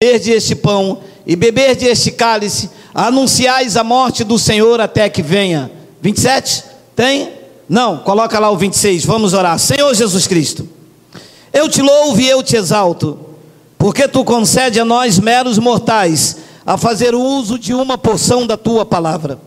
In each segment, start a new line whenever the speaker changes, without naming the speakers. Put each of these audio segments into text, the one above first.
de este pão e beber de este cálice, anunciais a morte do Senhor até que venha. 27? Tem? Não, coloca lá o 26, vamos orar. Senhor Jesus Cristo, eu te louvo e eu te exalto, porque tu concede a nós, meros mortais, a fazer uso de uma porção da tua palavra.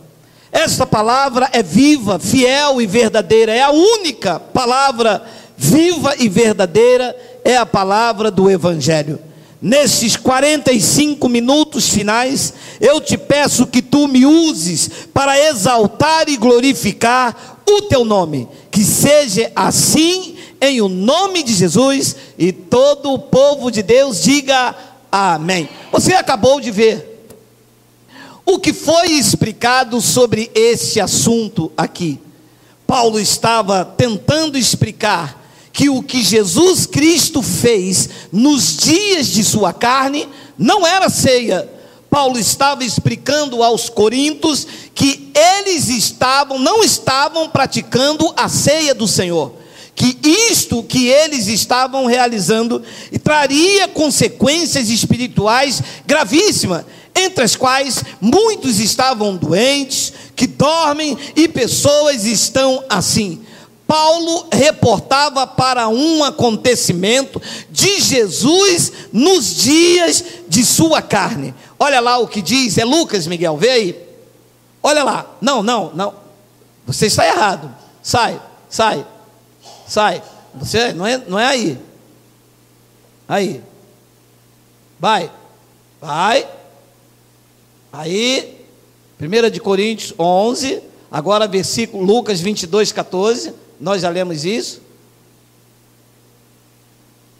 Esta palavra é viva, fiel e verdadeira, é a única palavra viva e verdadeira, é a palavra do Evangelho nesses 45 minutos finais, eu te peço que tu me uses para exaltar e glorificar o teu nome. Que seja assim em o nome de Jesus e todo o povo de Deus diga amém. Você acabou de ver o que foi explicado sobre esse assunto aqui. Paulo estava tentando explicar que o que Jesus Cristo fez nos dias de sua carne não era ceia. Paulo estava explicando aos coríntios que eles estavam, não estavam praticando a ceia do Senhor. Que isto que eles estavam realizando traria consequências espirituais gravíssimas, entre as quais muitos estavam doentes, que dormem e pessoas estão assim. Paulo reportava para um acontecimento de Jesus nos dias de sua carne. Olha lá o que diz, é Lucas, Miguel, vê aí. Olha lá, não, não, não, você está errado. Sai, sai, sai. Você não é, não é aí. Aí. Vai, vai. Aí, 1 de Coríntios 11, agora versículo Lucas 22, 14. Nós já lemos isso.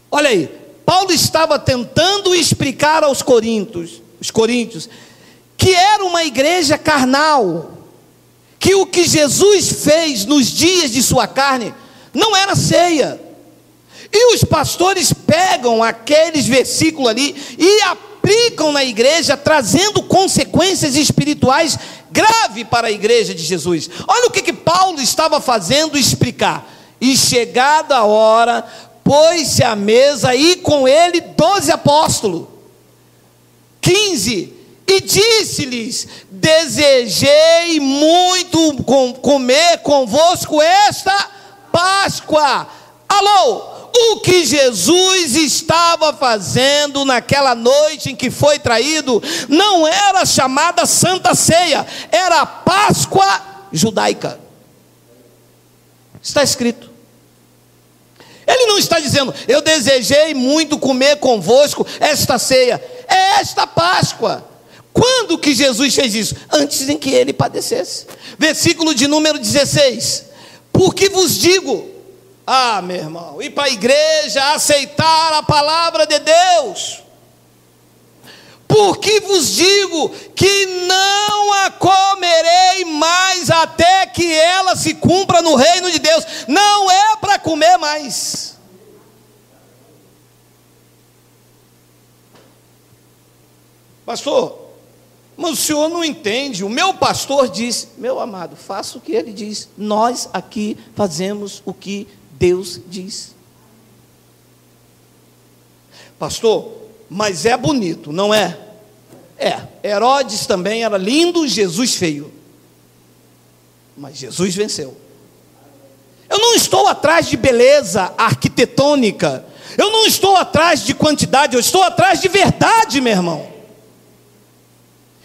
Olha aí, Paulo estava tentando explicar aos coríntios, os coríntios, que era uma igreja carnal, que o que Jesus fez nos dias de sua carne não era ceia. E os pastores pegam aqueles versículos ali e aplicam na igreja, trazendo consequências espirituais grave para a igreja de Jesus. Olha o que, que Paulo estava fazendo explicar. E chegada a hora, pôs-se à mesa e com ele doze apóstolos. Quinze. E disse-lhes: Desejei muito com, comer convosco esta Páscoa. Alô, o que Jesus estava fazendo naquela noite em que foi traído não era chamada Santa Ceia, era Páscoa judaica. Está escrito. Ele não está dizendo, eu desejei muito comer convosco esta ceia, é esta Páscoa. Quando que Jesus fez isso? Antes em que ele padecesse. Versículo de número 16: Porque vos digo, ah, meu irmão, ir para a igreja, aceitar a palavra de Deus. Porque vos digo que não a comerei mais até que ela se cumpra no reino de Deus. Não é para comer mais. Pastor, mas o senhor não entende. O meu pastor disse: Meu amado, faça o que ele diz. Nós aqui fazemos o que Deus diz. Pastor, mas é bonito, não é? É. Herodes também era lindo, Jesus feio. Mas Jesus venceu. Eu não estou atrás de beleza arquitetônica. Eu não estou atrás de quantidade, eu estou atrás de verdade, meu irmão.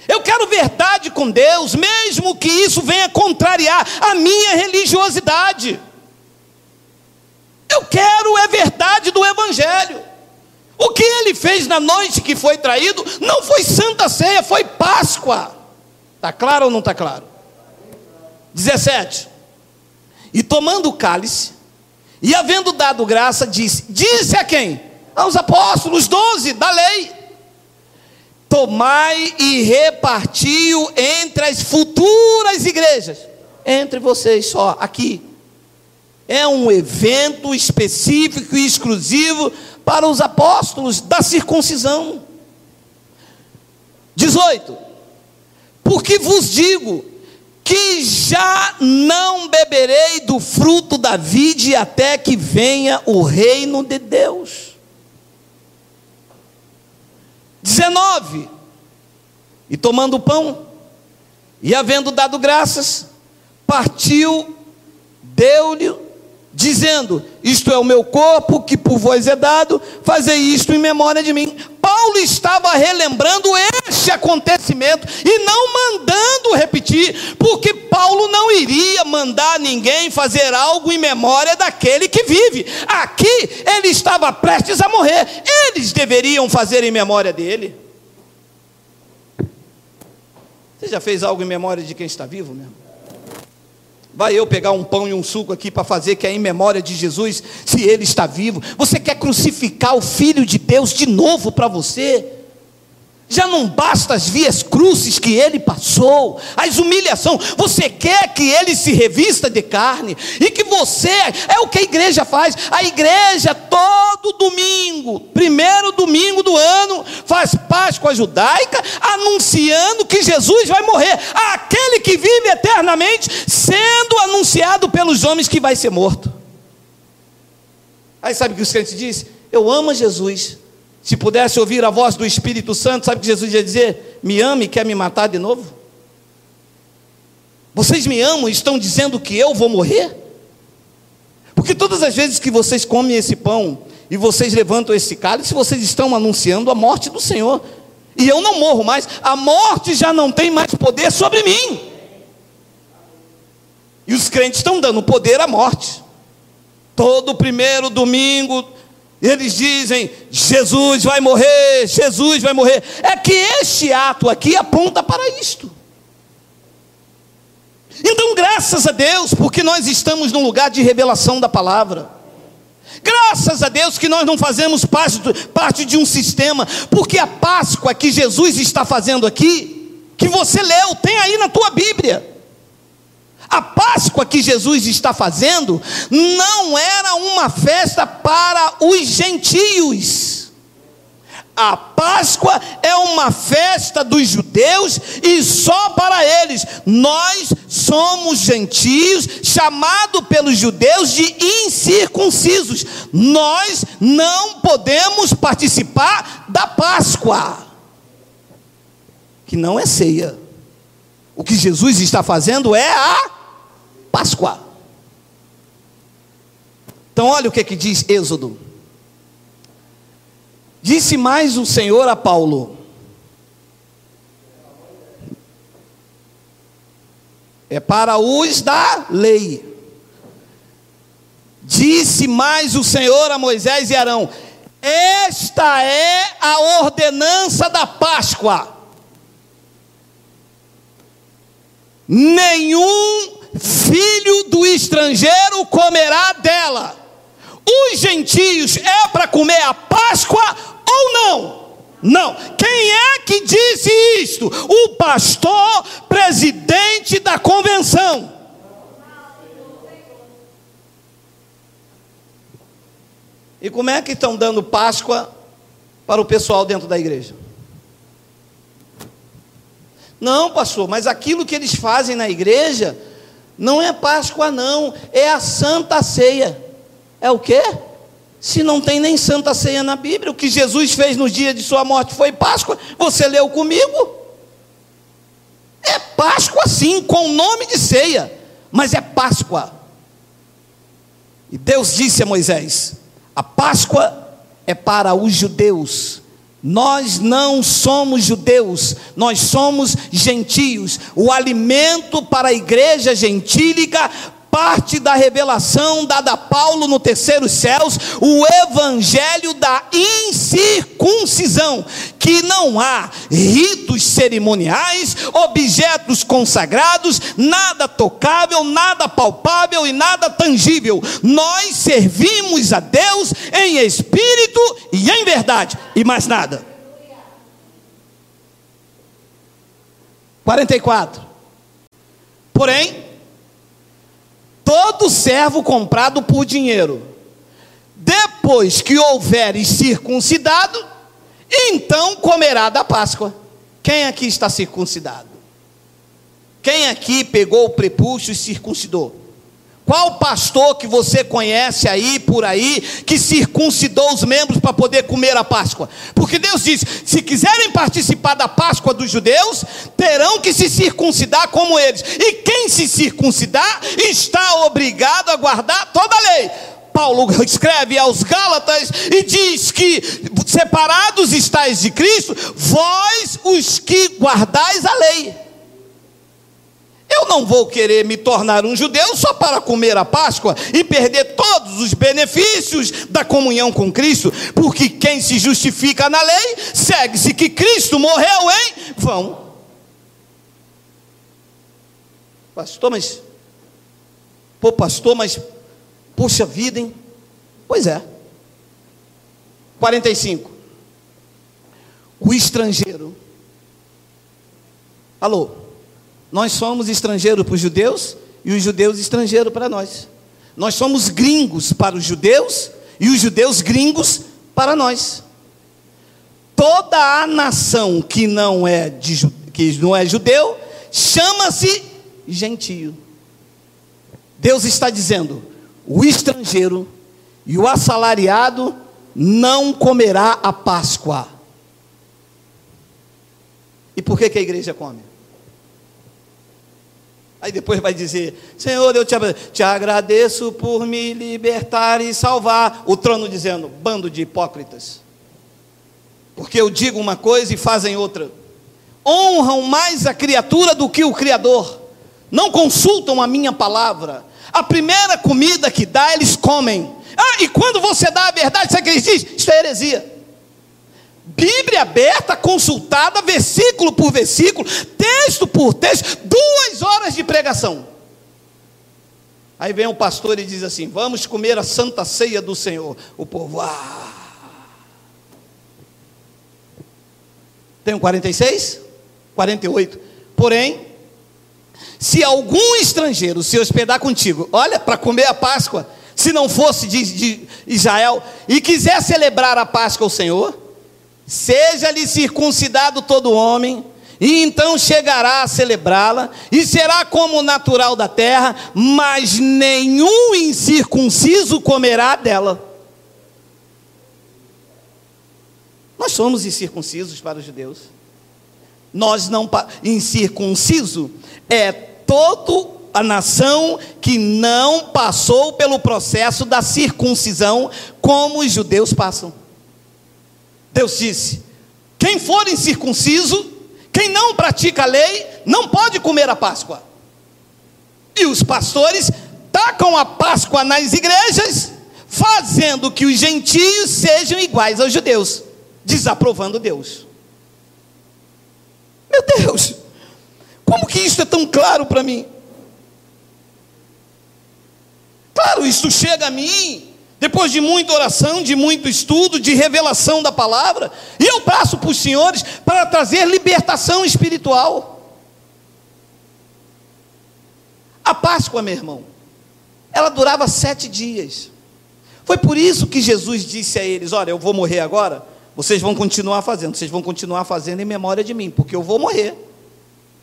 Eu quero verdade com Deus, mesmo que isso venha contrariar a minha religiosidade. Eu quero é verdade do Evangelho. O que ele fez na noite que foi traído não foi Santa Ceia, foi Páscoa. Está claro ou não está claro? 17. E tomando o cálice, e havendo dado graça, disse: Disse a quem? Aos apóstolos, doze da lei: Tomai e repartiu entre as futuras igrejas, entre vocês só, aqui é um evento específico e exclusivo para os apóstolos da circuncisão. 18. Porque vos digo que já não beberei do fruto da vide até que venha o reino de Deus. 19. E tomando o pão, e havendo dado graças, partiu, deu-lhe, dizendo: Isto é o meu corpo que por vós é dado, fazei isto em memória de mim. Paulo estava relembrando este acontecimento e não mandando repetir, porque Paulo não iria mandar ninguém fazer algo em memória daquele que vive. Aqui ele estava prestes a morrer, eles deveriam fazer em memória dele. Você já fez algo em memória de quem está vivo mesmo? Vai eu pegar um pão e um suco aqui para fazer que é em memória de Jesus, se ele está vivo. Você quer crucificar o Filho de Deus de novo para você? Já não basta as vias crucis que ele passou, as humilhações. Você quer que ele se revista de carne e que você é o que a igreja faz. A igreja todo domingo, primeiro domingo do ano, faz Páscoa judaica, anunciando que Jesus vai morrer. Aquele que vive eternamente, sendo anunciado pelos homens que vai ser morto. Aí sabe o que os crentes dizem? Eu amo Jesus se pudesse ouvir a voz do Espírito Santo, sabe o que Jesus ia dizer? Me ame e quer me matar de novo? Vocês me amam e estão dizendo que eu vou morrer? Porque todas as vezes que vocês comem esse pão e vocês levantam esse cálice, vocês estão anunciando a morte do Senhor. E eu não morro mais, a morte já não tem mais poder sobre mim. E os crentes estão dando poder à morte. Todo primeiro domingo eles dizem: Jesus vai morrer, Jesus vai morrer. É que este ato aqui aponta para isto. Então, graças a Deus, porque nós estamos num lugar de revelação da palavra. Graças a Deus que nós não fazemos parte, parte de um sistema, porque a Páscoa que Jesus está fazendo aqui, que você leu, tem aí na tua Bíblia. A Páscoa que Jesus está fazendo não era uma festa para os gentios. A Páscoa é uma festa dos judeus e só para eles. Nós somos gentios, chamados pelos judeus de incircuncisos. Nós não podemos participar da Páscoa, que não é ceia. O que Jesus está fazendo é a Páscoa. Então, olha o que, que diz Êxodo. Disse mais o Senhor a Paulo: É para os da lei. Disse mais o Senhor a Moisés e Arão: Esta é a ordenança da Páscoa. Nenhum filho do estrangeiro comerá dela. Os gentios é para comer a Páscoa ou não? Não. Quem é que disse isto? O pastor presidente da convenção. E como é que estão dando Páscoa para o pessoal dentro da igreja? Não, pastor, mas aquilo que eles fazem na igreja não é Páscoa, não, é a Santa Ceia. É o quê? Se não tem nem Santa Ceia na Bíblia, o que Jesus fez no dia de sua morte foi Páscoa, você leu comigo? É Páscoa sim, com o nome de ceia, mas é Páscoa. E Deus disse a Moisés: a Páscoa é para os judeus, nós não somos judeus, nós somos gentios. O alimento para a igreja gentílica parte da revelação dada a Paulo no terceiro céus, o evangelho da incircuncisão, que não há ritos cerimoniais, objetos consagrados, nada tocável, nada palpável e nada tangível. Nós servimos a Deus em espírito e em verdade, e mais nada. 44. Porém, todo servo comprado por dinheiro, depois que houveres circuncidado, então comerá da Páscoa. Quem aqui está circuncidado? Quem aqui pegou o prepúcio e circuncidou? Qual pastor que você conhece aí por aí que circuncidou os membros para poder comer a Páscoa? Porque Deus diz: se quiserem participar da Páscoa dos judeus, terão que se circuncidar como eles. E quem se circuncidar está obrigado a guardar toda a lei. Paulo escreve aos Gálatas e diz que separados estáis de Cristo, vós os que guardais a lei. Eu não vou querer me tornar um judeu só para comer a Páscoa e perder todos os benefícios da comunhão com Cristo, porque quem se justifica na lei, segue-se que Cristo morreu em vão. Pastor, mas. Pô, pastor, mas. Puxa vida, hein? Pois é. 45. O estrangeiro. Alô? Nós somos estrangeiros para os judeus e os judeus estrangeiros para nós. Nós somos gringos para os judeus e os judeus gringos para nós. Toda a nação que não é, de, que não é judeu chama-se gentio. Deus está dizendo: o estrangeiro e o assalariado não comerá a Páscoa. E por que, que a igreja come? Aí depois vai dizer: Senhor, eu te, te agradeço por me libertar e salvar. O trono dizendo: bando de hipócritas. Porque eu digo uma coisa e fazem outra. Honram mais a criatura do que o Criador. Não consultam a minha palavra. A primeira comida que dá, eles comem. Ah, e quando você dá a verdade, sabe o que eles dizem? Isso é heresia. Bíblia aberta, consultada, versículo por versículo, texto por texto, duas horas de pregação. Aí vem o pastor e diz assim: Vamos comer a santa ceia do Senhor. O povo, ah. Tem 46? 48. Porém, se algum estrangeiro se hospedar contigo, olha, para comer a Páscoa, se não fosse de, de Israel, e quiser celebrar a Páscoa ao Senhor, Seja-lhe circuncidado todo homem, e então chegará a celebrá-la, e será como natural da terra, mas nenhum incircunciso comerá dela. Nós somos incircuncisos para os judeus. Nós não incircunciso é todo a nação que não passou pelo processo da circuncisão como os judeus passam. Deus disse: quem for incircunciso, quem não pratica a lei, não pode comer a Páscoa. E os pastores tacam a Páscoa nas igrejas, fazendo que os gentios sejam iguais aos judeus, desaprovando Deus. Meu Deus, como que isso é tão claro para mim? Claro, isso chega a mim depois de muita oração, de muito estudo, de revelação da palavra, e eu passo para os senhores para trazer libertação espiritual. A Páscoa, meu irmão, ela durava sete dias. Foi por isso que Jesus disse a eles: Olha, eu vou morrer agora, vocês vão continuar fazendo, vocês vão continuar fazendo em memória de mim, porque eu vou morrer.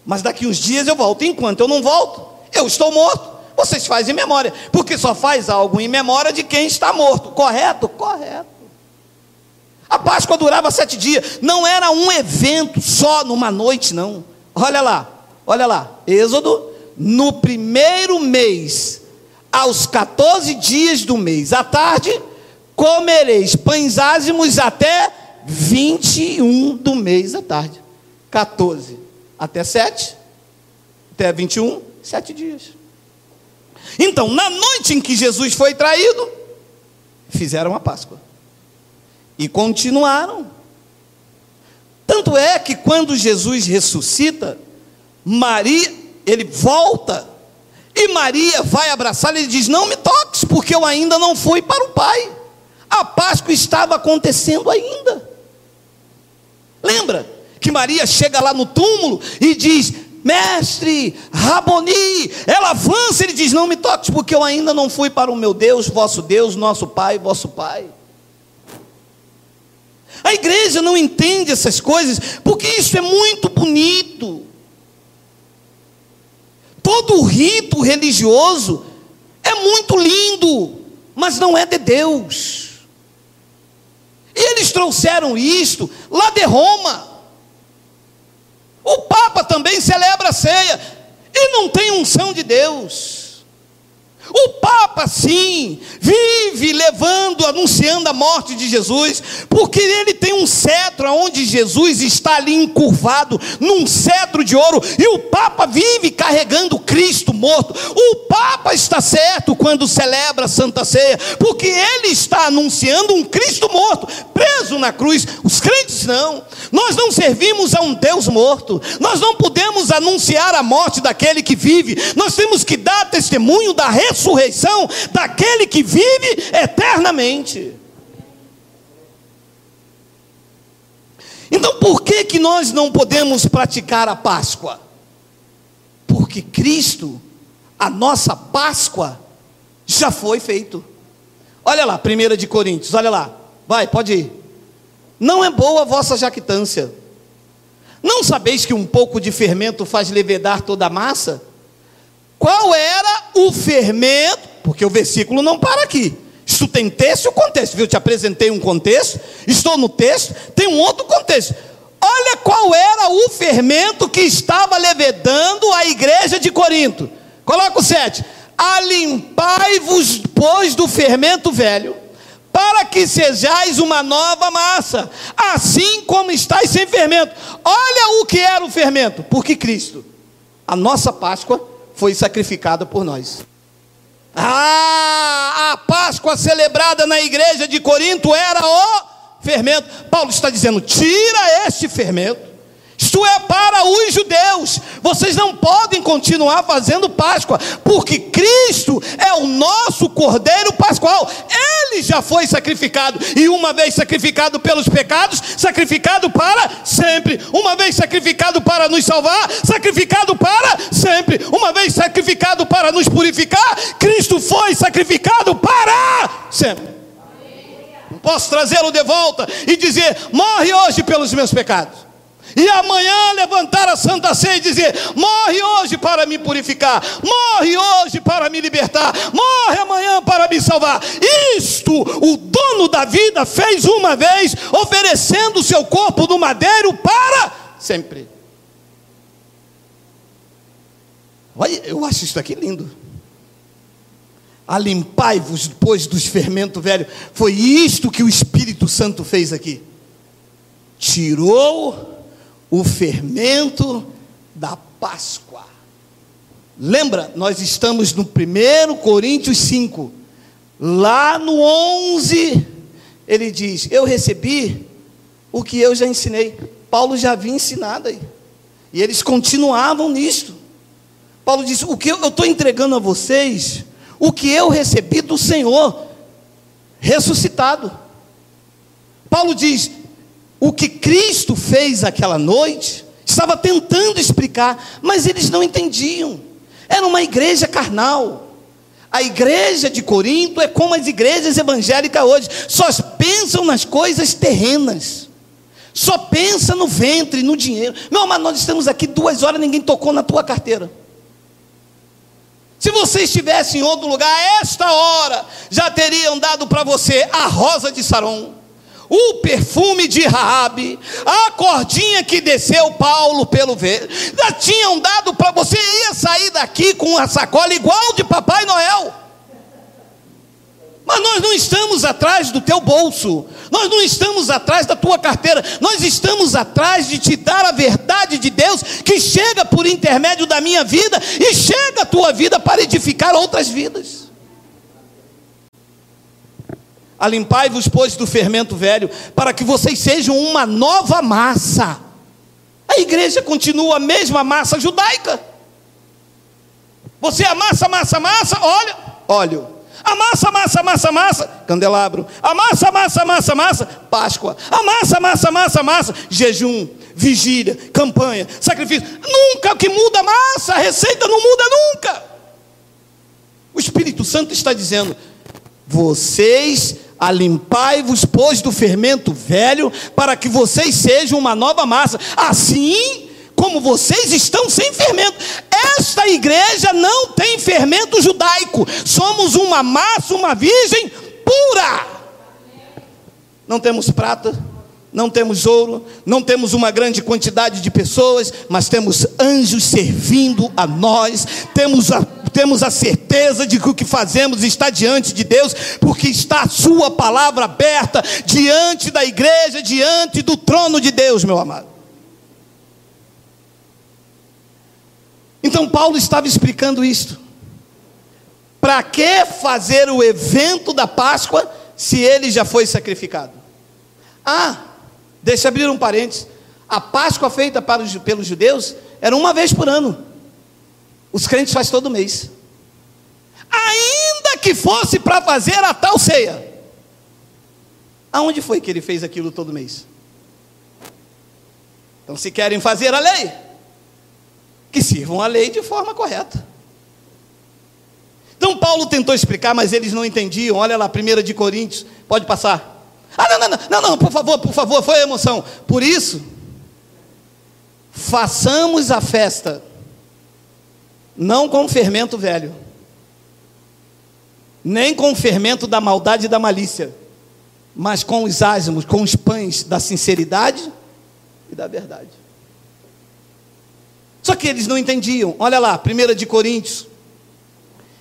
Mas daqui uns dias eu volto. Enquanto eu não volto, eu estou morto. Vocês fazem memória, porque só faz algo em memória de quem está morto. Correto? Correto. A Páscoa durava sete dias, não era um evento só numa noite, não. Olha lá, olha lá, Êxodo, no primeiro mês, aos 14 dias do mês, à tarde, comereis pães ázimos até 21 do mês à tarde. 14 até 7, até 21, sete dias. Então, na noite em que Jesus foi traído, fizeram a Páscoa. E continuaram. Tanto é que quando Jesus ressuscita, Maria, ele volta, e Maria vai abraçá-lo e diz: Não me toques, porque eu ainda não fui para o Pai. A Páscoa estava acontecendo ainda. Lembra que Maria chega lá no túmulo e diz: mestre, Raboni, ela avança, ele diz: Não me toques, porque eu ainda não fui para o meu Deus, vosso Deus, nosso Pai, vosso Pai. A igreja não entende essas coisas, porque isso é muito bonito. Todo rito religioso é muito lindo, mas não é de Deus. E eles trouxeram isto lá de Roma. O Papa também celebra a ceia e não tem unção de Deus. O Papa, sim, vive levando, anunciando a morte de Jesus, porque ele tem um cetro onde Jesus está ali encurvado, num cetro de ouro, e o Papa vive carregando Cristo morto. O Papa está certo quando celebra a Santa Ceia, porque ele está anunciando um Cristo morto, preso na cruz. Os crentes não. Nós não servimos a um Deus morto, nós não podemos anunciar a morte daquele que vive, nós temos que dar testemunho da ressurreição ressurreição daquele que vive eternamente. Então, por que que nós não podemos praticar a Páscoa? Porque Cristo, a nossa Páscoa, já foi feito. Olha lá, 1 de Coríntios, olha lá. Vai, pode ir. Não é boa a vossa jactância. Não sabeis que um pouco de fermento faz levedar toda a massa? Qual era o fermento? Porque o versículo não para aqui. Isso tem texto e contexto. Viu? Eu te apresentei um contexto, estou no texto, tem um outro contexto. Olha qual era o fermento que estava levedando a igreja de Corinto. Coloca o 7. Alimpai-vos, pois, do fermento velho, para que sejais uma nova massa, assim como estáis sem fermento. Olha o que era o fermento, porque Cristo, a nossa Páscoa, foi sacrificada por nós. Ah, a Páscoa celebrada na igreja de Corinto era o fermento. Paulo está dizendo: tira este fermento isto é para os judeus. Vocês não podem continuar fazendo Páscoa, porque Cristo é o nosso Cordeiro Pascual. Ele já foi sacrificado, e uma vez sacrificado pelos pecados, sacrificado para sempre. Uma vez sacrificado para nos salvar, sacrificado para sempre. Uma vez sacrificado para nos purificar, Cristo foi sacrificado para sempre. Não posso trazê-lo de volta e dizer: morre hoje pelos meus pecados e amanhã levantar a santa ceia e dizer: morre hoje para me purificar, morre hoje para me libertar, morre amanhã para me salvar. Isto o dono da vida fez uma vez, oferecendo o seu corpo no madeiro para sempre. Olha, eu acho isso aqui lindo. Alimpai-vos depois dos fermentos velhos. Foi isto que o Espírito Santo fez aqui. Tirou o fermento da Páscoa. Lembra, nós estamos no 1 Coríntios 5, lá no 11, ele diz: Eu recebi o que eu já ensinei. Paulo já havia ensinado aí, e eles continuavam nisto. Paulo disse: O que eu estou entregando a vocês, o que eu recebi do Senhor, ressuscitado. Paulo diz: o que Cristo fez aquela noite, estava tentando explicar, mas eles não entendiam. Era uma igreja carnal. A igreja de Corinto é como as igrejas evangélicas hoje, só pensam nas coisas terrenas. Só pensa no ventre, no dinheiro. Meu amado, nós estamos aqui duas horas, ninguém tocou na tua carteira. Se você estivesse em outro lugar, a esta hora, já teriam dado para você a rosa de Saron o perfume de Raabe, a cordinha que desceu Paulo pelo ver, já tinham dado para você ia sair daqui com uma sacola igual de Papai Noel. Mas nós não estamos atrás do teu bolso, nós não estamos atrás da tua carteira, nós estamos atrás de te dar a verdade de Deus que chega por intermédio da minha vida e chega a tua vida para edificar outras vidas. Alimpai-vos, pois, do fermento velho, para que vocês sejam uma nova massa. A igreja continua a mesma massa judaica. Você amassa, massa, massa, olha, óleo. Amassa, massa, massa, massa, candelabro. Amassa, massa, massa, massa, Páscoa. Amassa, massa, massa, massa, jejum, vigília, campanha, sacrifício. Nunca que muda a massa, a receita não muda nunca. O Espírito Santo está dizendo: vocês Alimpai-vos, pois, do fermento velho, para que vocês sejam uma nova massa. Assim como vocês estão sem fermento. Esta igreja não tem fermento judaico. Somos uma massa, uma virgem pura. Não temos prata, não temos ouro, não temos uma grande quantidade de pessoas, mas temos anjos servindo a nós, temos a, temos a certeza de que o que fazemos está diante de Deus, porque está a Sua palavra aberta diante da igreja, diante do trono de Deus, meu amado. Então, Paulo estava explicando isto. Para que fazer o evento da Páscoa se ele já foi sacrificado? Ah, Deixa eu abrir um parênteses. A Páscoa feita para os, pelos judeus era uma vez por ano. Os crentes fazem todo mês. Ainda que fosse para fazer a tal ceia. Aonde foi que ele fez aquilo todo mês? Então, se querem fazer a lei, que sirvam a lei de forma correta. Então, Paulo tentou explicar, mas eles não entendiam. Olha lá, 1 de Coríntios, pode passar. Ah, não, não, não, não, não, por favor, por favor, foi emoção. Por isso, façamos a festa, não com fermento velho, nem com fermento da maldade e da malícia, mas com os ázimos, com os pães da sinceridade e da verdade. Só que eles não entendiam. Olha lá, 1 de Coríntios.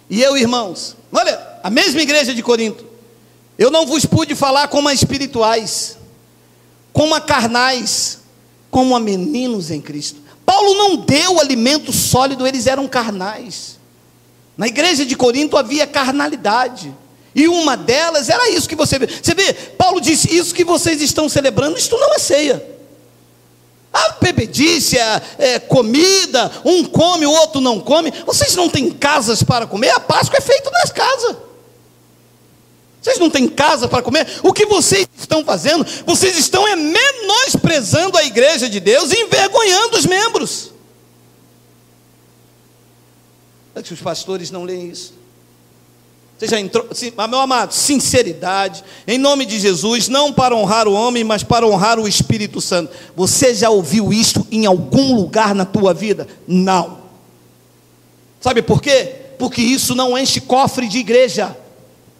E eu, irmãos, olha, a mesma igreja de Corinto. Eu não vos pude falar como a espirituais, como a carnais, como a meninos em Cristo. Paulo não deu alimento sólido, eles eram carnais. Na igreja de Corinto havia carnalidade. E uma delas era isso que você vê. Você vê, Paulo disse: Isso que vocês estão celebrando, isto não é ceia. A bebedice, é, é, comida, um come, o outro não come. Vocês não têm casas para comer, a Páscoa é feita nas casas. Vocês não têm casa para comer? O que vocês estão fazendo? Vocês estão é menosprezando a igreja de Deus e envergonhando os membros. É que os pastores não leem isso. Você já entrou, sim, meu amado, sinceridade, em nome de Jesus, não para honrar o homem, mas para honrar o Espírito Santo. Você já ouviu isto em algum lugar na tua vida? Não. Sabe por quê? Porque isso não enche cofre de igreja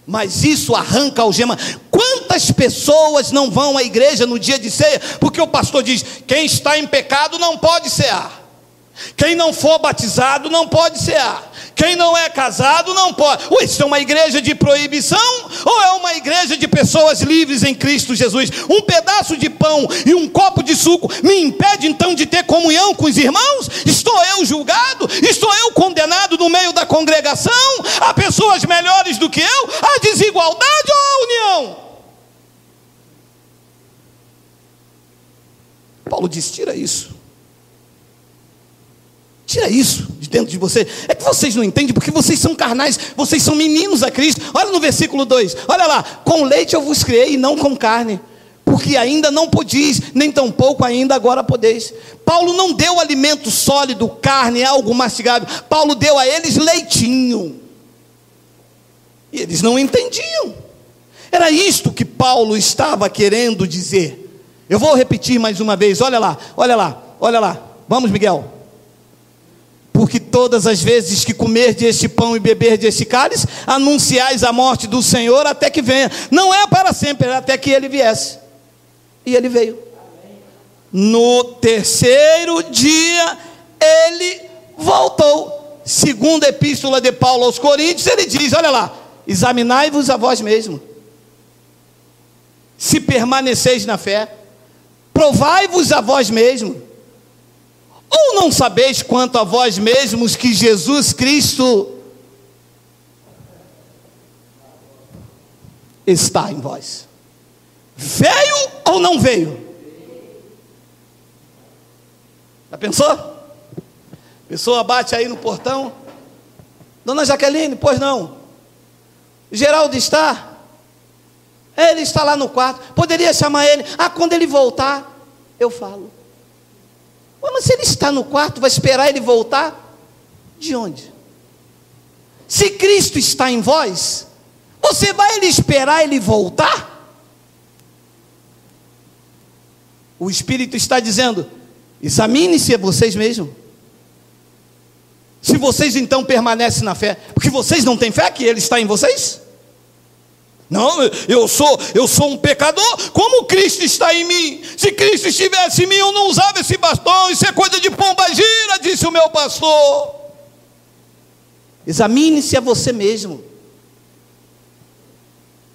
mas isso arranca algema. Quantas pessoas não vão à igreja no dia de ceia? Porque o pastor diz: quem está em pecado não pode cear. Quem não for batizado não pode cear. Quem não é casado não pode. Ué, isso é uma igreja de proibição ou é uma igreja de pessoas livres em Cristo Jesus? Um pedaço de pão e um copo de suco me impede então de ter comunhão com os irmãos? Estou eu julgado? Estou eu condenado no meio da congregação? Há pessoas melhores do que eu? Há desigualdade ou há união? Paulo diz: tira isso. Tira isso de dentro de você. É que vocês não entendem, porque vocês são carnais, vocês são meninos a Cristo. Olha no versículo 2: olha lá, com leite eu vos criei e não com carne, porque ainda não podis, nem tampouco ainda agora podeis. Paulo não deu alimento sólido, carne, algo mastigável. Paulo deu a eles leitinho. E eles não entendiam. Era isto que Paulo estava querendo dizer. Eu vou repetir mais uma vez. Olha lá, olha lá, olha lá. Vamos, Miguel porque todas as vezes que comer deste pão e beber deste cálice, anunciais a morte do Senhor até que venha. Não é para sempre, é até que ele viesse. E ele veio. No terceiro dia, ele voltou. Segundo a epístola de Paulo aos Coríntios, ele diz: Olha lá, examinai-vos a vós mesmos, se permaneceis na fé, provai-vos a vós mesmos ou não sabeis quanto a vós mesmos que Jesus Cristo está em vós? Veio ou não veio? Já pensou? Pessoa bate aí no portão. Dona Jaqueline, pois não. Geraldo está? Ele está lá no quarto. Poderia chamar ele. Ah, quando ele voltar, eu falo. Mas se ele está no quarto, vai esperar ele voltar? De onde? Se Cristo está em vós, você vai ele esperar ele voltar? O Espírito está dizendo: Examine-se vocês mesmos. Se vocês então permanecem na fé, porque vocês não têm fé que Ele está em vocês? Não, eu sou, eu sou um pecador, como Cristo está em mim? Se Cristo estivesse em mim, eu não usava esse bastão, isso é coisa de pomba gira, disse o meu pastor. Examine-se a você mesmo.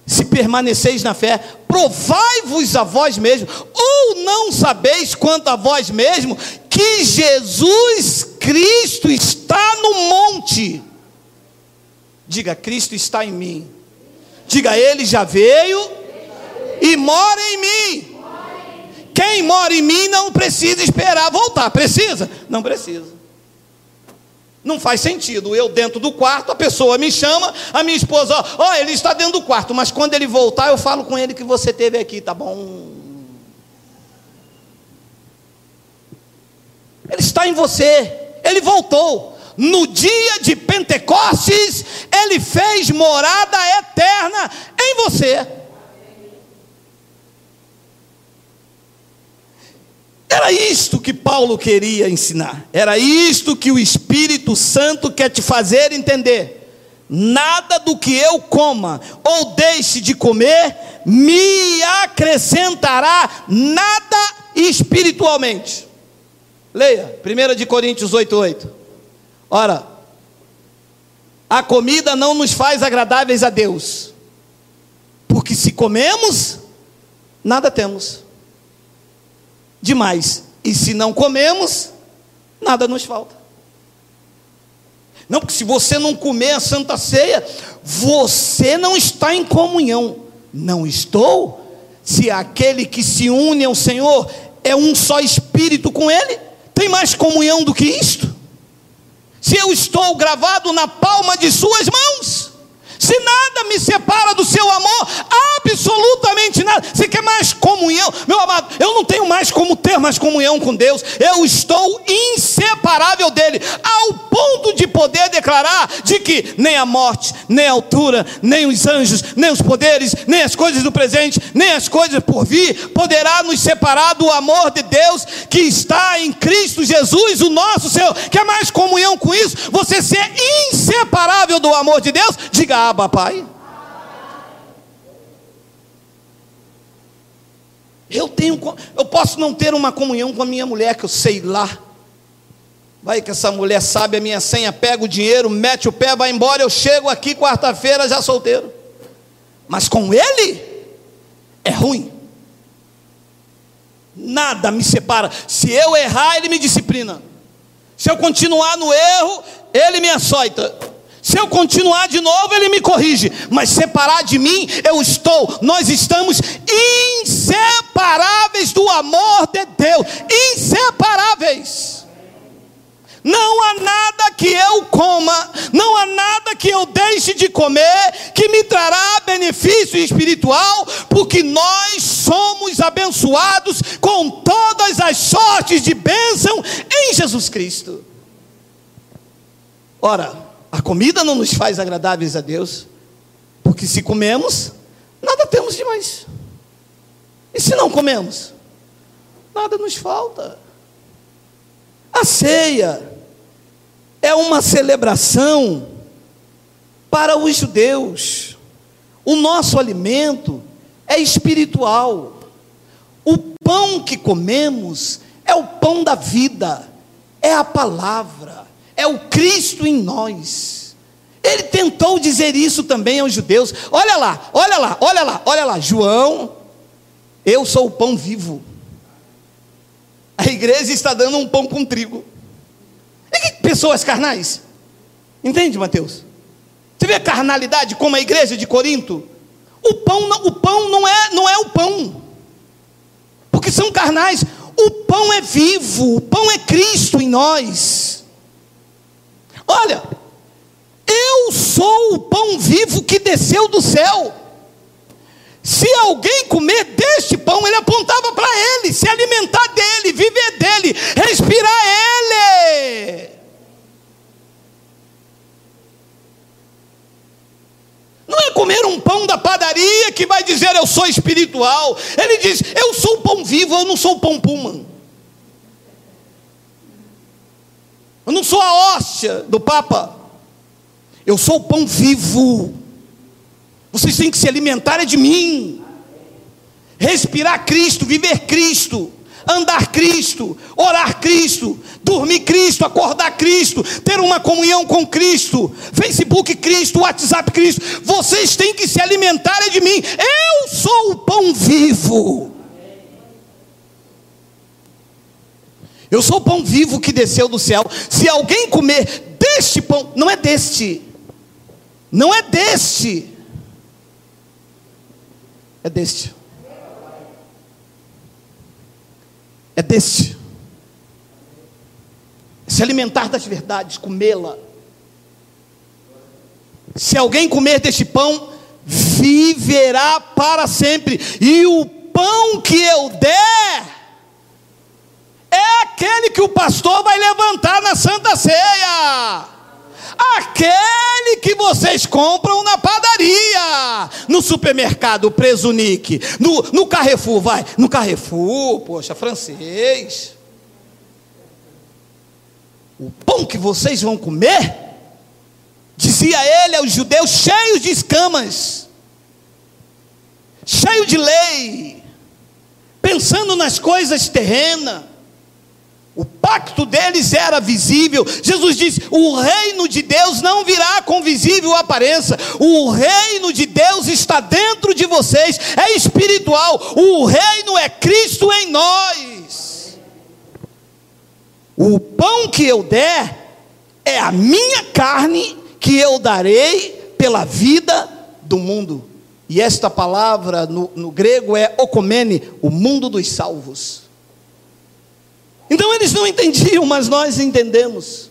Se permaneceis na fé, provai-vos a vós mesmos, ou não sabeis quanto a vós mesmo, que Jesus Cristo está no monte. Diga, Cristo está em mim. Diga, Ele já veio e mora em mim. Quem mora em mim não precisa esperar voltar. Precisa? Não precisa. Não faz sentido. Eu dentro do quarto, a pessoa me chama, a minha esposa, ó, oh, ele está dentro do quarto, mas quando ele voltar, eu falo com ele que você teve aqui, tá bom? Ele está em você. Ele voltou no dia de Pentecostes, Ele fez morada eterna em você. Era isto que Paulo queria ensinar, era isto que o Espírito Santo quer te fazer entender. Nada do que eu coma ou deixe de comer me acrescentará nada espiritualmente. Leia, 1 de Coríntios 8,8. Ora, a comida não nos faz agradáveis a Deus, porque se comemos, nada temos demais, e se não comemos, nada nos falta. Não, porque se você não comer a santa ceia, você não está em comunhão. Não estou? Se aquele que se une ao Senhor é um só espírito com Ele, tem mais comunhão do que isto? Se eu estou gravado na palma de Suas mãos, se nada me separa do seu amor, absolutamente nada. Você quer mais comunhão? Meu amado, eu não tenho mais como ter mais comunhão com Deus. Eu estou inseparável dele, ao de poder declarar de que nem a morte, nem a altura, nem os anjos, nem os poderes, nem as coisas do presente, nem as coisas por vir poderá nos separar do amor de Deus que está em Cristo Jesus, o nosso Senhor. Quer mais comunhão com isso? Você ser inseparável do amor de Deus? Diga Abba, Pai. Eu tenho, eu posso não ter uma comunhão com a minha mulher, que eu sei lá. Vai que essa mulher sabe a minha senha, pega o dinheiro, mete o pé, vai embora. Eu chego aqui quarta-feira já solteiro. Mas com ele é ruim. Nada me separa. Se eu errar, ele me disciplina. Se eu continuar no erro, ele me açoita. Se eu continuar de novo, ele me corrige. Mas separar de mim, eu estou. Nós estamos inseparáveis do amor de Deus. Inseparáveis. Não há nada que eu coma, não há nada que eu deixe de comer que me trará benefício espiritual, porque nós somos abençoados com todas as sortes de bênção em Jesus Cristo. Ora, a comida não nos faz agradáveis a Deus, porque se comemos, nada temos demais. E se não comemos, nada nos falta. A ceia é uma celebração para os judeus. O nosso alimento é espiritual. O pão que comemos é o pão da vida, é a palavra é o Cristo em nós. Ele tentou dizer isso também aos judeus. Olha lá, olha lá, olha lá, olha lá. João, eu sou o pão vivo. A igreja está dando um pão com trigo. Pessoas carnais? Entende, Mateus? Você vê a carnalidade como a igreja de Corinto? O pão, não, o pão não é, não é o pão. Porque são carnais. O pão é vivo, o pão é Cristo em nós. Olha, eu sou o pão vivo que desceu do céu. Se alguém comer deste pão, ele apontava para ele, se alimentar dele, viver dele, respirar ele. Não é comer um pão da padaria que vai dizer eu sou espiritual. Ele diz, eu sou o pão vivo, eu não sou o pão puma. Eu não sou a hóstia do Papa. Eu sou o pão vivo. Vocês têm que se alimentar de mim. Respirar Cristo, viver Cristo andar Cristo, orar Cristo, dormir Cristo, acordar Cristo, ter uma comunhão com Cristo, Facebook Cristo, WhatsApp Cristo. Vocês têm que se alimentar de mim. Eu sou o pão vivo. Eu sou o pão vivo que desceu do céu. Se alguém comer deste pão, não é deste, não é deste, é deste. É deste. Se alimentar das verdades, comê-la. Se alguém comer deste pão, viverá para sempre. E o pão que eu der, é aquele que o pastor vai levantar na Santa Ceia. Aquele que vocês compram na padaria, no supermercado Presunique, no, no Carrefour, vai, no Carrefour, poxa, francês. O pão que vocês vão comer, dizia ele aos judeus, cheios de escamas, cheio de lei, pensando nas coisas terrenas o pacto deles era visível. Jesus disse: O reino de Deus não virá com visível aparência. O reino de Deus está dentro de vocês, é espiritual. O reino é Cristo em nós. O pão que eu der é a minha carne que eu darei pela vida do mundo. E esta palavra no, no grego é okomene, o mundo dos salvos. Então eles não entendiam, mas nós entendemos.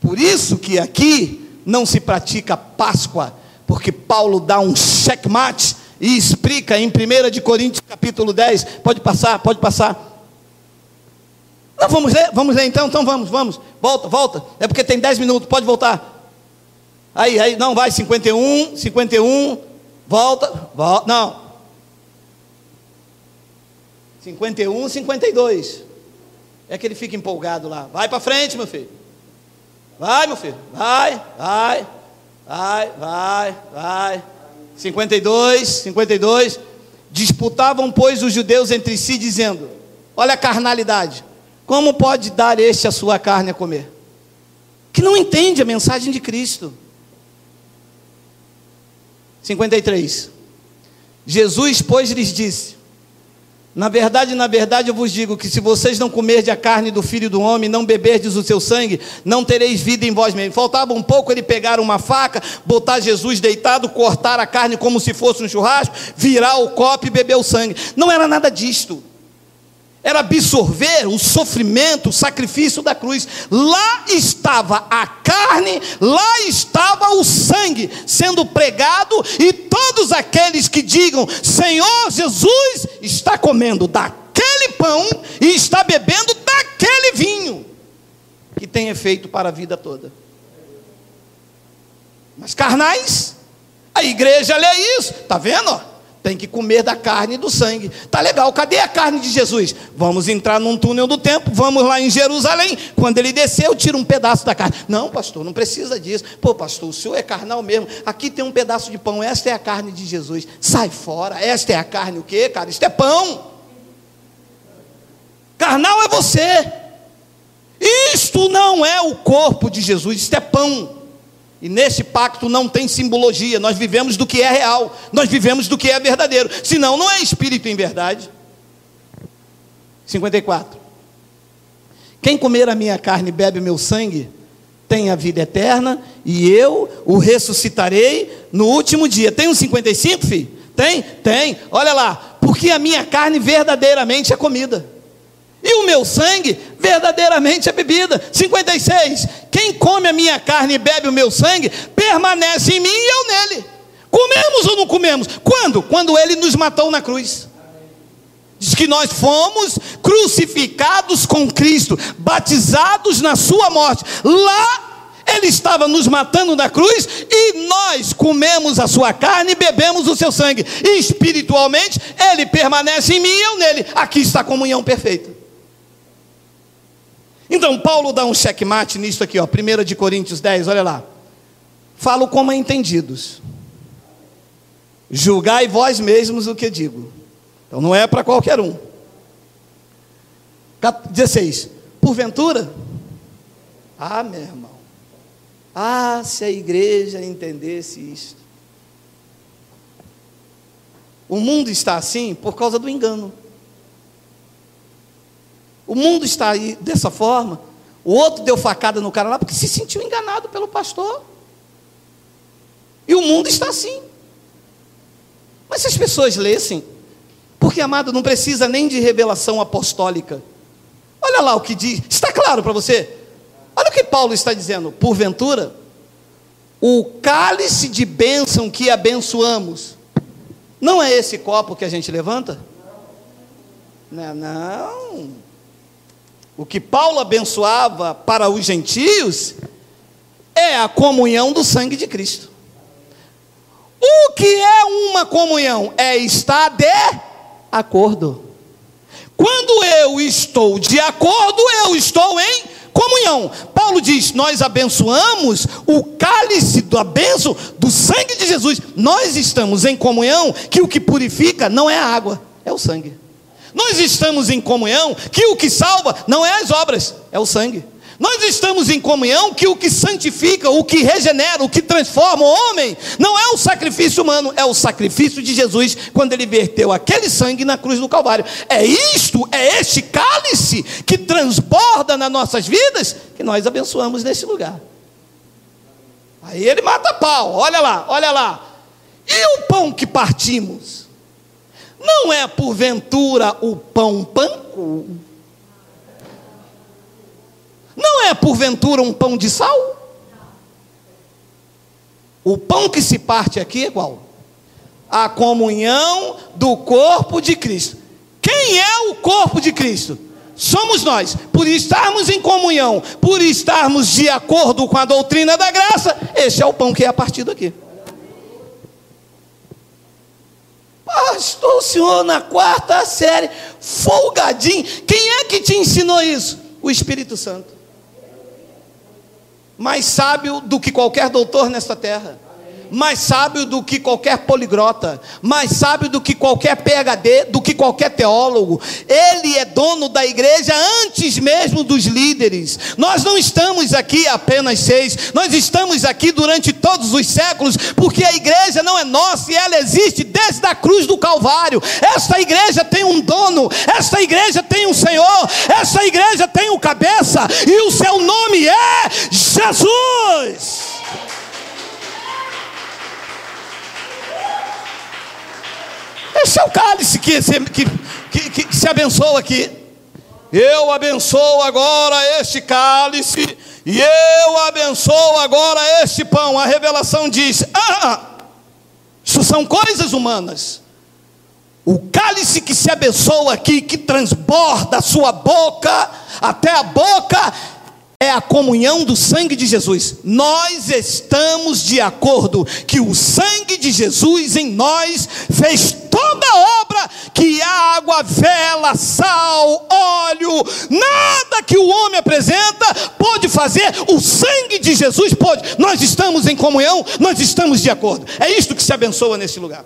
Por isso que aqui não se pratica Páscoa, porque Paulo dá um checkmate e explica em 1 de Coríntios capítulo 10. Pode passar, pode passar. Não, vamos ler, vamos ler então, então vamos, vamos. Volta, volta. É porque tem 10 minutos, pode voltar. Aí, aí, não, vai, 51, 51, volta, volta, não. 51, 52. É que ele fica empolgado lá. Vai para frente, meu filho. Vai, meu filho. Vai, vai, vai, vai, vai. 52, 52. Disputavam, pois, os judeus entre si, dizendo: Olha a carnalidade. Como pode dar este a sua carne a comer? Que não entende a mensagem de Cristo. 53. Jesus, pois, lhes disse: na verdade, na verdade, eu vos digo que se vocês não comerdes a carne do filho do homem, não beberdes o seu sangue, não tereis vida em vós mesmos. Faltava um pouco ele pegar uma faca, botar Jesus deitado, cortar a carne como se fosse um churrasco, virar o copo e beber o sangue. Não era nada disto. Era absorver o sofrimento, o sacrifício da cruz. Lá estava a carne, lá estava o sangue sendo pregado, e todos aqueles que digam: Senhor Jesus está comendo daquele pão e está bebendo daquele vinho, que tem efeito para a vida toda. Mas carnais, a igreja lê isso, está vendo? Tem que comer da carne e do sangue. Tá legal, cadê a carne de Jesus? Vamos entrar num túnel do tempo, vamos lá em Jerusalém. Quando ele desceu, tira um pedaço da carne. Não, pastor, não precisa disso. Pô, pastor, o senhor é carnal mesmo. Aqui tem um pedaço de pão, esta é a carne de Jesus. Sai fora, esta é a carne, o quê, cara? Isto é pão. Carnal é você. Isto não é o corpo de Jesus, isto é pão. E nesse pacto não tem simbologia, nós vivemos do que é real, nós vivemos do que é verdadeiro, senão não é espírito em verdade. 54. Quem comer a minha carne e bebe meu sangue, tem a vida eterna, e eu o ressuscitarei no último dia. Tem um 55, filho? Tem? Tem. Olha lá, porque a minha carne verdadeiramente é comida e o meu sangue verdadeiramente é bebida. 56. Quem come a minha carne e bebe o meu sangue, permanece em mim e eu nele. Comemos ou não comemos? Quando? Quando ele nos matou na cruz. Diz que nós fomos crucificados com Cristo, batizados na sua morte. Lá ele estava nos matando na cruz e nós comemos a sua carne e bebemos o seu sangue. E espiritualmente, ele permanece em mim e eu nele. Aqui está a comunhão perfeita. Então, Paulo dá um checkmate nisso aqui, ó, 1 de Coríntios 10, olha lá. Falo como entendidos. Julgai vós mesmos o que digo. Então não é para qualquer um. 16. Porventura? Ah, meu irmão. Ah, se a igreja entendesse isto. O mundo está assim por causa do engano. O mundo está aí dessa forma. O outro deu facada no cara lá porque se sentiu enganado pelo pastor. E o mundo está assim. Mas se as pessoas lessem, porque amado, não precisa nem de revelação apostólica. Olha lá o que diz, está claro para você? Olha o que Paulo está dizendo. Porventura, o cálice de bênção que abençoamos não é esse copo que a gente levanta? Não, não. O que Paulo abençoava para os gentios é a comunhão do sangue de Cristo. O que é uma comunhão? É estar de acordo. Quando eu estou de acordo, eu estou em comunhão. Paulo diz: Nós abençoamos o cálice da bênção do sangue de Jesus. Nós estamos em comunhão que o que purifica não é a água, é o sangue. Nós estamos em comunhão que o que salva não é as obras, é o sangue. Nós estamos em comunhão que o que santifica, o que regenera, o que transforma o homem, não é o sacrifício humano, é o sacrifício de Jesus, quando ele verteu aquele sangue na cruz do Calvário. É isto, é este cálice que transborda nas nossas vidas, que nós abençoamos nesse lugar. Aí ele mata pau, olha lá, olha lá. E o pão que partimos? Não é porventura o pão panco? Não é porventura um pão de sal? O pão que se parte aqui é qual? A comunhão do corpo de Cristo. Quem é o corpo de Cristo? Somos nós. Por estarmos em comunhão, por estarmos de acordo com a doutrina da graça, esse é o pão que é partido aqui. Pastor, o senhor na quarta série, folgadinho. Quem é que te ensinou isso? O Espírito Santo mais sábio do que qualquer doutor nesta terra, mais sábio do que qualquer poligrota, mais sábio do que qualquer PhD, do que qualquer teólogo. Ele é dono da igreja antes mesmo dos líderes. Nós não estamos aqui apenas seis, nós estamos aqui durante todos os séculos, porque a igreja não é nossa e ela existe desde a cruz do Calvário. Esta igreja tem um dono, esta igreja tem um Senhor, esta igreja tem um cabeça, e o seu nome é Jesus. Esse é o cálice que se, que, que, que se abençoa aqui. Eu abençoo agora este cálice, e eu abençoo agora este pão. A revelação diz: ah, isso são coisas humanas. O cálice que se abençoa aqui, que transborda a sua boca, até a boca, é a comunhão do sangue de Jesus. Nós estamos de acordo que o sangue de Jesus em nós fez toda a obra que água, vela, sal, óleo, nada que o homem apresenta pode fazer, o sangue de Jesus pode. Nós estamos em comunhão, nós estamos de acordo. É isto que se abençoa nesse lugar.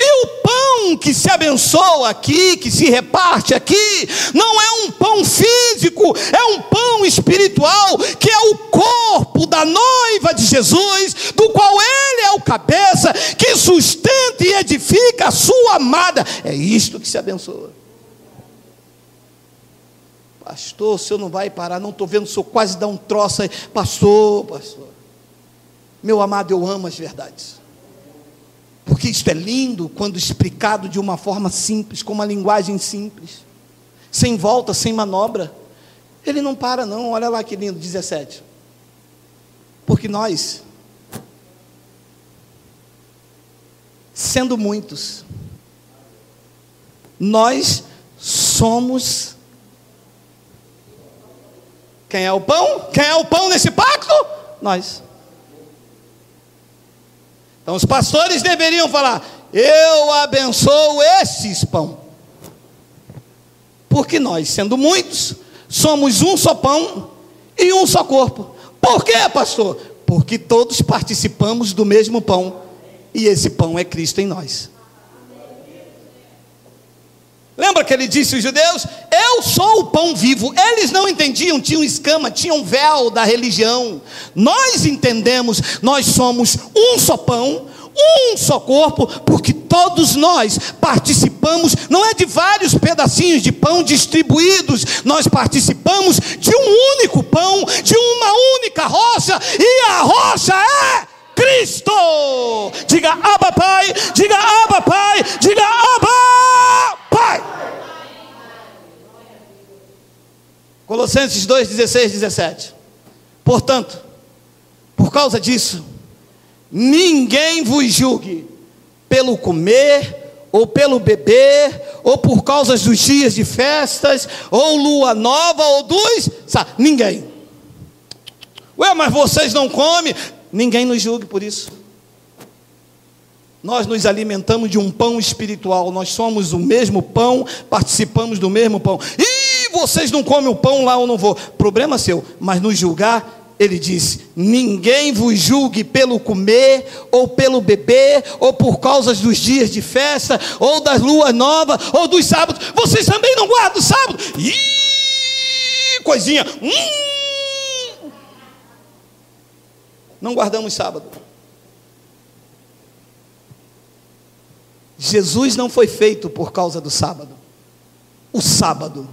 E o pão que se abençoa aqui, que se reparte aqui, não é um pão físico, é um pão espiritual, que é o corpo da noiva de Jesus, do qual ele é o cabeça, que sustenta e edifica a sua amada. É isto que se abençoa. Pastor, o senhor não vai parar, não estou vendo o senhor quase dar um troço aí. Pastor, pastor. Meu amado, eu amo as verdades. Porque isto é lindo quando explicado de uma forma simples, com uma linguagem simples, sem volta, sem manobra. Ele não para, não, olha lá que lindo, 17. Porque nós, sendo muitos, nós somos. Quem é o pão? Quem é o pão nesse pacto? Nós. Então os pastores deveriam falar: Eu abençoo esses pão. Porque nós, sendo muitos, somos um só pão e um só corpo. Por quê, pastor? Porque todos participamos do mesmo pão e esse pão é Cristo em nós. Lembra que ele disse aos judeus: Eu sou o pão vivo. Eles não entendiam, tinham escama, tinham véu da religião. Nós entendemos, nós somos um só pão, um só corpo, porque todos nós participamos, não é de vários pedacinhos de pão distribuídos, nós participamos de um único pão, de uma única rocha, e a rocha é Cristo. Diga Abba Pai, diga Abba Pai, diga Abba Pai. Colossenses 2, 16, 17. Portanto, por causa disso, ninguém vos julgue pelo comer, ou pelo beber, ou por causa dos dias de festas, ou lua nova, ou dos. Sabe, ninguém. Ué, mas vocês não comem? Ninguém nos julgue por isso. Nós nos alimentamos de um pão espiritual, nós somos o mesmo pão, participamos do mesmo pão. E vocês não comem o pão lá, eu não vou. Problema seu, mas nos julgar, ele disse: Ninguém vos julgue pelo comer, ou pelo beber, ou por causa dos dias de festa, ou das luas novas, ou dos sábados. Vocês também não guardam o sábado? Ih, coisinha. Hum. Não guardamos sábado. Jesus não foi feito por causa do sábado. O sábado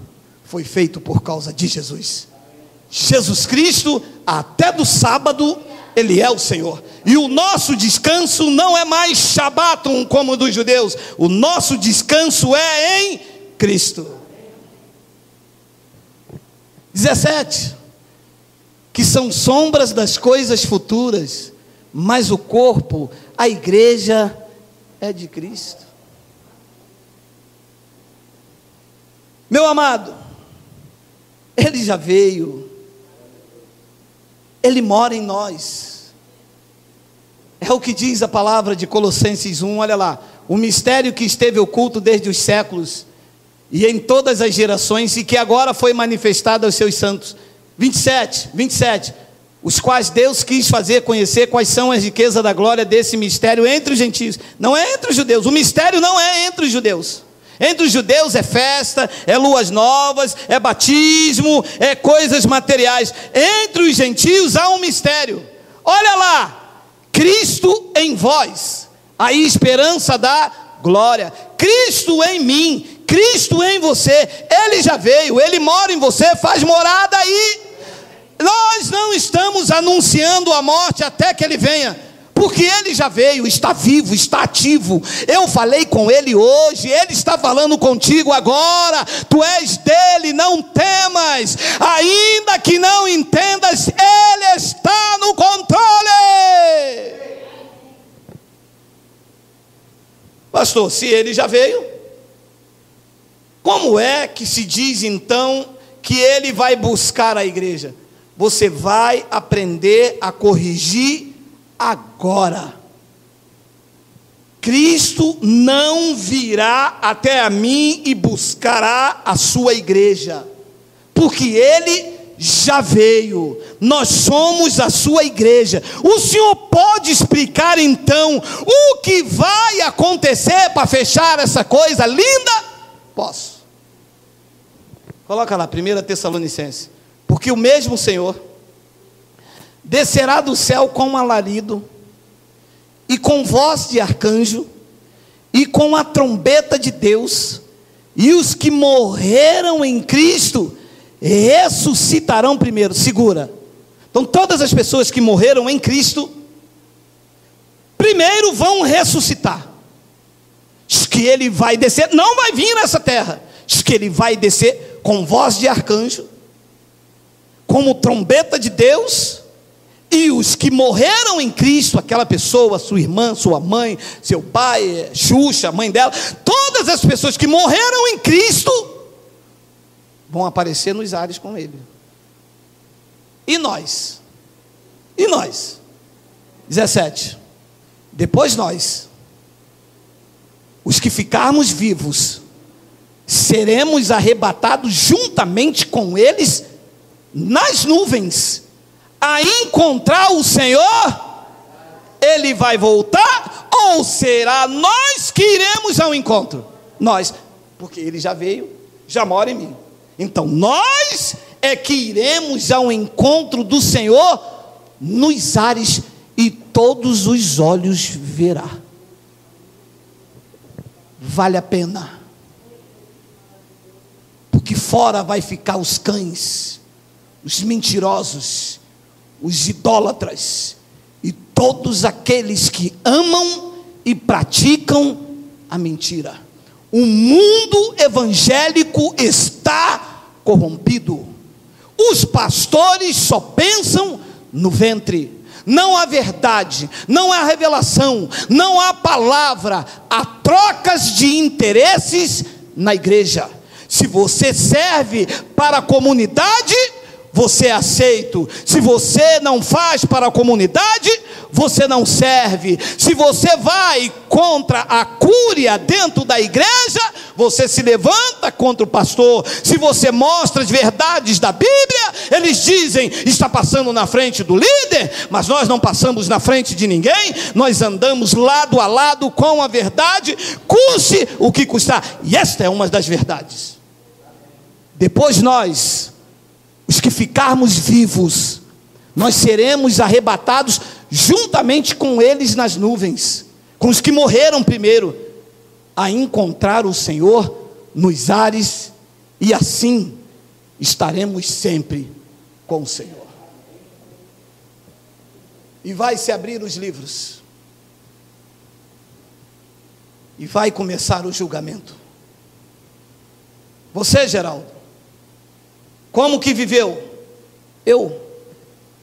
foi feito por causa de Jesus. Jesus Cristo, até do sábado, Ele é o Senhor. E o nosso descanso não é mais Shabatum como dos judeus. O nosso descanso é em Cristo. 17. Que são sombras das coisas futuras, mas o corpo, a igreja, é de Cristo. Meu amado, Ele já veio, Ele mora em nós. É o que diz a palavra de Colossenses 1, olha lá. O mistério que esteve oculto desde os séculos e em todas as gerações e que agora foi manifestado aos seus santos. 27, 27 os quais Deus quis fazer conhecer quais são as riquezas da glória desse mistério entre os gentios. Não é entre os judeus, o mistério não é entre os judeus. Entre os judeus é festa, é luas novas, é batismo, é coisas materiais. Entre os gentios há um mistério. Olha lá, Cristo em vós, a esperança da glória. Cristo em mim, Cristo em você. Ele já veio, ele mora em você, faz morada aí. Nós não estamos anunciando a morte até que ele venha, porque ele já veio, está vivo, está ativo. Eu falei com ele hoje, ele está falando contigo agora. Tu és dele, não temas, ainda que não entendas, ele está no controle. Pastor, se ele já veio, como é que se diz então que ele vai buscar a igreja? Você vai aprender a corrigir agora. Cristo não virá até a mim e buscará a sua igreja, porque ele já veio, nós somos a sua igreja. O senhor pode explicar então o que vai acontecer para fechar essa coisa linda? Posso. Coloca lá, 1 Tessalonicense. Porque o mesmo Senhor descerá do céu com um alarido, e com voz de arcanjo, e com a trombeta de Deus, e os que morreram em Cristo ressuscitarão primeiro. Segura. Então, todas as pessoas que morreram em Cristo, primeiro vão ressuscitar. Diz que ele vai descer, não vai vir nessa terra. Diz que ele vai descer com voz de arcanjo, como trombeta de Deus, e os que morreram em Cristo, aquela pessoa, sua irmã, sua mãe, seu pai, Xuxa, mãe dela, todas as pessoas que morreram em Cristo vão aparecer nos ares com Ele. E nós? E nós? 17. Depois nós, os que ficarmos vivos, seremos arrebatados juntamente com eles nas nuvens, a encontrar o Senhor. Ele vai voltar ou será nós que iremos ao encontro? Nós, porque ele já veio, já mora em mim. Então nós é que iremos ao encontro do Senhor nos ares e todos os olhos verá. Vale a pena. Porque fora vai ficar os cães, os mentirosos, os idólatras e todos aqueles que amam e praticam a mentira. O mundo evangélico está corrompido. Os pastores só pensam no ventre. Não há verdade, não há revelação, não há palavra, há trocas de interesses na igreja. Se você serve para a comunidade, você é aceito. Se você não faz para a comunidade, você não serve. Se você vai contra a cúria dentro da igreja, você se levanta contra o pastor. Se você mostra as verdades da Bíblia, eles dizem: está passando na frente do líder, mas nós não passamos na frente de ninguém, nós andamos lado a lado com a verdade, custe o que custar. E esta é uma das verdades. Depois nós os que ficarmos vivos, nós seremos arrebatados juntamente com eles nas nuvens, com os que morreram primeiro, a encontrar o Senhor nos ares, e assim estaremos sempre com o Senhor. E vai se abrir os livros, e vai começar o julgamento. Você, Geraldo, como que viveu? Eu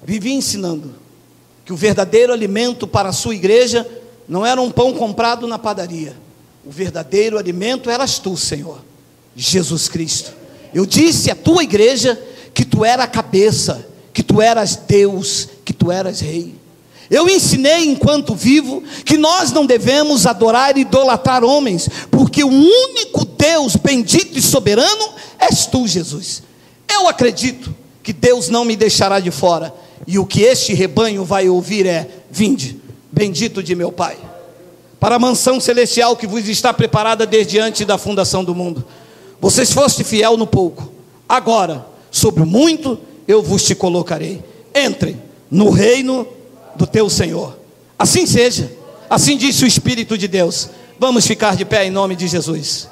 vivi ensinando que o verdadeiro alimento para a sua igreja não era um pão comprado na padaria. O verdadeiro alimento eras tu, Senhor, Jesus Cristo. Eu disse à tua igreja que tu era a cabeça, que tu eras Deus, que tu eras rei. Eu ensinei enquanto vivo que nós não devemos adorar e idolatrar homens, porque o único Deus bendito e soberano és tu, Jesus. Eu acredito que Deus não me deixará de fora, e o que este rebanho vai ouvir é: Vinde, bendito de meu Pai, para a mansão celestial que vos está preparada desde antes da fundação do mundo. Vocês foste fiel no pouco, agora, sobre o muito eu vos te colocarei. Entre no reino do teu Senhor. Assim seja, assim disse o Espírito de Deus. Vamos ficar de pé em nome de Jesus.